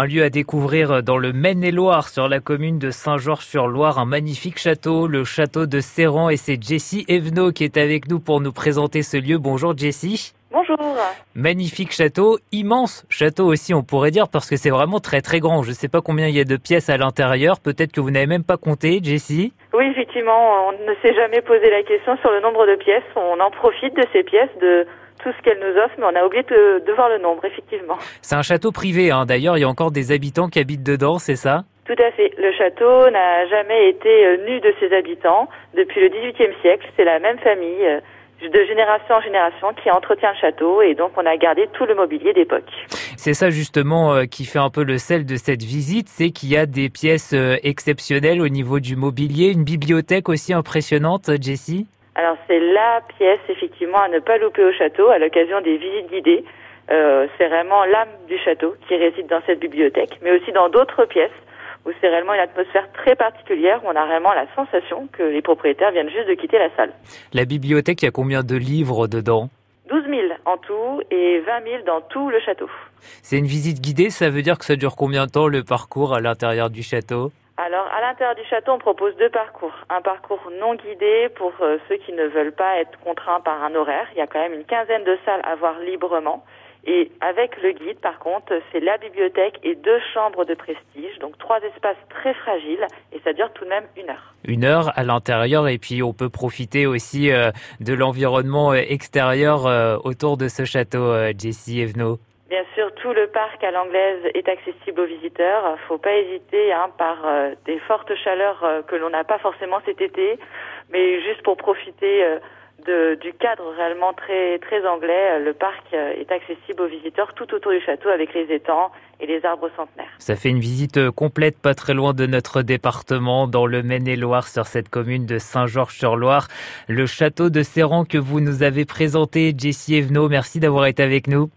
Un lieu à découvrir dans le Maine-et-Loire, sur la commune de Saint-Georges-sur-Loire, un magnifique château, le château de Serran. Et c'est Jessie Evenot qui est avec nous pour nous présenter ce lieu. Bonjour Jessie. Bonjour. Magnifique château, immense château aussi, on pourrait dire, parce que c'est vraiment très très grand. Je ne sais pas combien il y a de pièces à l'intérieur. Peut-être que vous n'avez même pas compté, Jessie. Oui, effectivement, on ne s'est jamais posé la question sur le nombre de pièces. On en profite de ces pièces, de tout ce qu'elles nous offrent, mais on a oublié de, voir le nombre, effectivement. C'est un château privé, hein. d'ailleurs, il y a encore des habitants qui habitent dedans, c'est ça? Tout à fait. Le château n'a jamais été euh, nu de ses habitants depuis le XVIIIe siècle. C'est la même famille euh, de génération en génération qui entretient le château et donc on a gardé tout le mobilier d'époque. C'est ça justement euh, qui fait un peu le sel de cette visite, c'est qu'il y a des pièces exceptionnelles au niveau du mobilier, une bibliothèque aussi impressionnante, Jessie? Alors c'est la pièce effectivement à ne pas louper au château à l'occasion des visites guidées. Euh, c'est vraiment l'âme du château qui réside dans cette bibliothèque, mais aussi dans d'autres pièces où c'est réellement une atmosphère très particulière, où on a vraiment la sensation que les propriétaires viennent juste de quitter la salle. La bibliothèque, il y a combien de livres dedans? 12 000 en tout et 20 000 dans tout le château. C'est une visite guidée, ça veut dire que ça dure combien de temps le parcours à l'intérieur du château? Alors, l'intérieur du château, on propose deux parcours. Un parcours non guidé pour euh, ceux qui ne veulent pas être contraints par un horaire. Il y a quand même une quinzaine de salles à voir librement. Et avec le guide, par contre, c'est la bibliothèque et deux chambres de prestige, donc trois espaces très fragiles, et ça dure tout de même une heure. Une heure à l'intérieur, et puis on peut profiter aussi euh, de l'environnement euh, extérieur autour de ce château, Jessie Evenot. Tout le parc à l'anglaise est accessible aux visiteurs. Faut pas hésiter, hein, par euh, des fortes chaleurs euh, que l'on n'a pas forcément cet été, mais juste pour profiter euh, du cadre réellement très très anglais, le parc est accessible aux visiteurs tout autour du château avec les étangs et les arbres centenaires. Ça fait une visite complète pas très loin de notre département, dans le Maine-et-Loire, sur cette commune de Saint-Georges-sur-Loire. Le château de Serran que vous nous avez présenté, Jessie Evenot, merci d'avoir été avec nous.